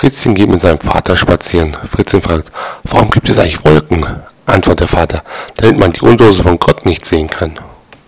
Fritzchen geht mit seinem Vater spazieren. Fritzchen fragt, warum gibt es eigentlich Wolken? Antwortet der Vater, damit man die Unterhose von Gott nicht sehen kann.